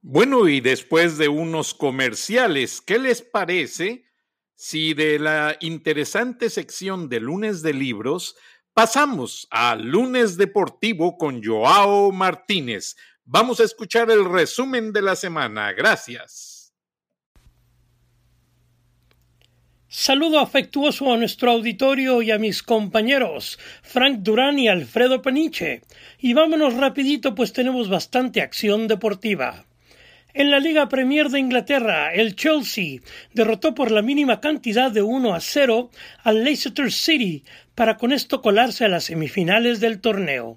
Bueno, y después de unos comerciales, ¿qué les parece si de la interesante sección de lunes de libros pasamos a lunes deportivo con Joao Martínez? Vamos a escuchar el resumen de la semana. Gracias. Saludo afectuoso a nuestro auditorio y a mis compañeros Frank Durán y Alfredo Peniche. Y vámonos rapidito pues tenemos bastante acción deportiva. En la Liga Premier de Inglaterra, el Chelsea derrotó por la mínima cantidad de 1 a 0 al Leicester City para con esto colarse a las semifinales del torneo.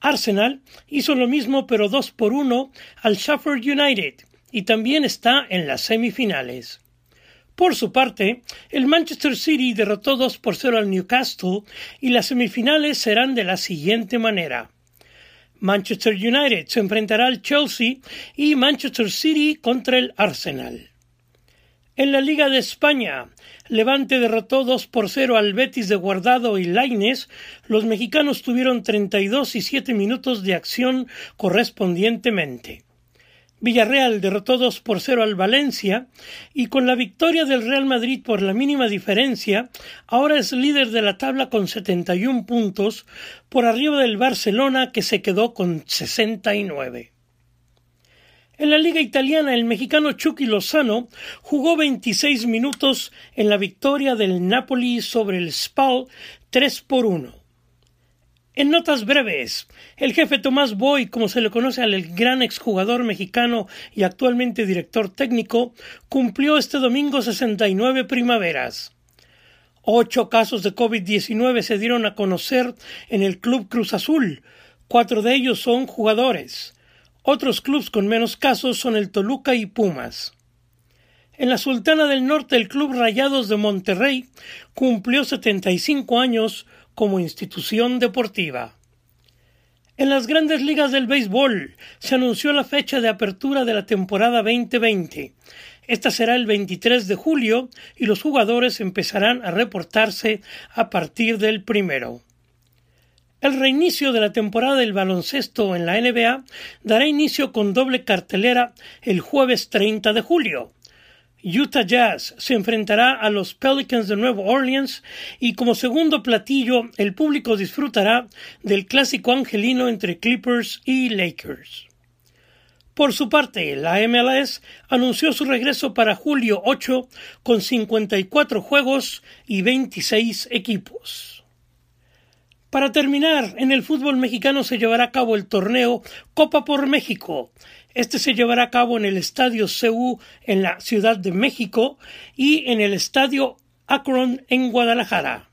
Arsenal hizo lo mismo pero 2 por 1 al Sheffield United y también está en las semifinales. Por su parte, el Manchester City derrotó 2 por 0 al Newcastle y las semifinales serán de la siguiente manera. Manchester United se enfrentará al Chelsea y Manchester City contra el Arsenal. En la Liga de España, Levante derrotó 2 por 0 al Betis de Guardado y Laines. Los mexicanos tuvieron 32 y 7 minutos de acción correspondientemente. Villarreal derrotó 2 por 0 al Valencia y con la victoria del Real Madrid por la mínima diferencia, ahora es líder de la tabla con 71 puntos por arriba del Barcelona que se quedó con 69. En la liga italiana, el mexicano Chucky Lozano jugó 26 minutos en la victoria del Napoli sobre el Spal 3 por 1. En notas breves, el jefe Tomás Boy, como se le conoce al gran exjugador mexicano y actualmente director técnico, cumplió este domingo 69 primaveras. Ocho casos de COVID-19 se dieron a conocer en el Club Cruz Azul. Cuatro de ellos son jugadores. Otros clubes con menos casos son el Toluca y Pumas. En la Sultana del Norte, el Club Rayados de Monterrey cumplió 75 años como institución deportiva. En las grandes ligas del béisbol se anunció la fecha de apertura de la temporada 2020. Esta será el 23 de julio y los jugadores empezarán a reportarse a partir del primero. El reinicio de la temporada del baloncesto en la NBA dará inicio con doble cartelera el jueves 30 de julio. Utah Jazz se enfrentará a los Pelicans de Nueva Orleans y como segundo platillo el público disfrutará del clásico angelino entre Clippers y Lakers. Por su parte, la MLS anunció su regreso para julio 8 con 54 juegos y 26 equipos. Para terminar, en el fútbol mexicano se llevará a cabo el torneo Copa por México, este se llevará a cabo en el Estadio CU en la Ciudad de México y en el Estadio Akron en Guadalajara.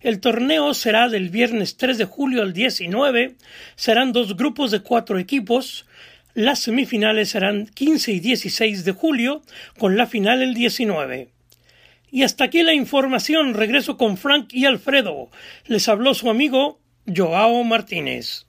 El torneo será del viernes 3 de julio al 19. Serán dos grupos de cuatro equipos. Las semifinales serán 15 y 16 de julio, con la final el 19. Y hasta aquí la información. Regreso con Frank y Alfredo. Les habló su amigo Joao Martínez.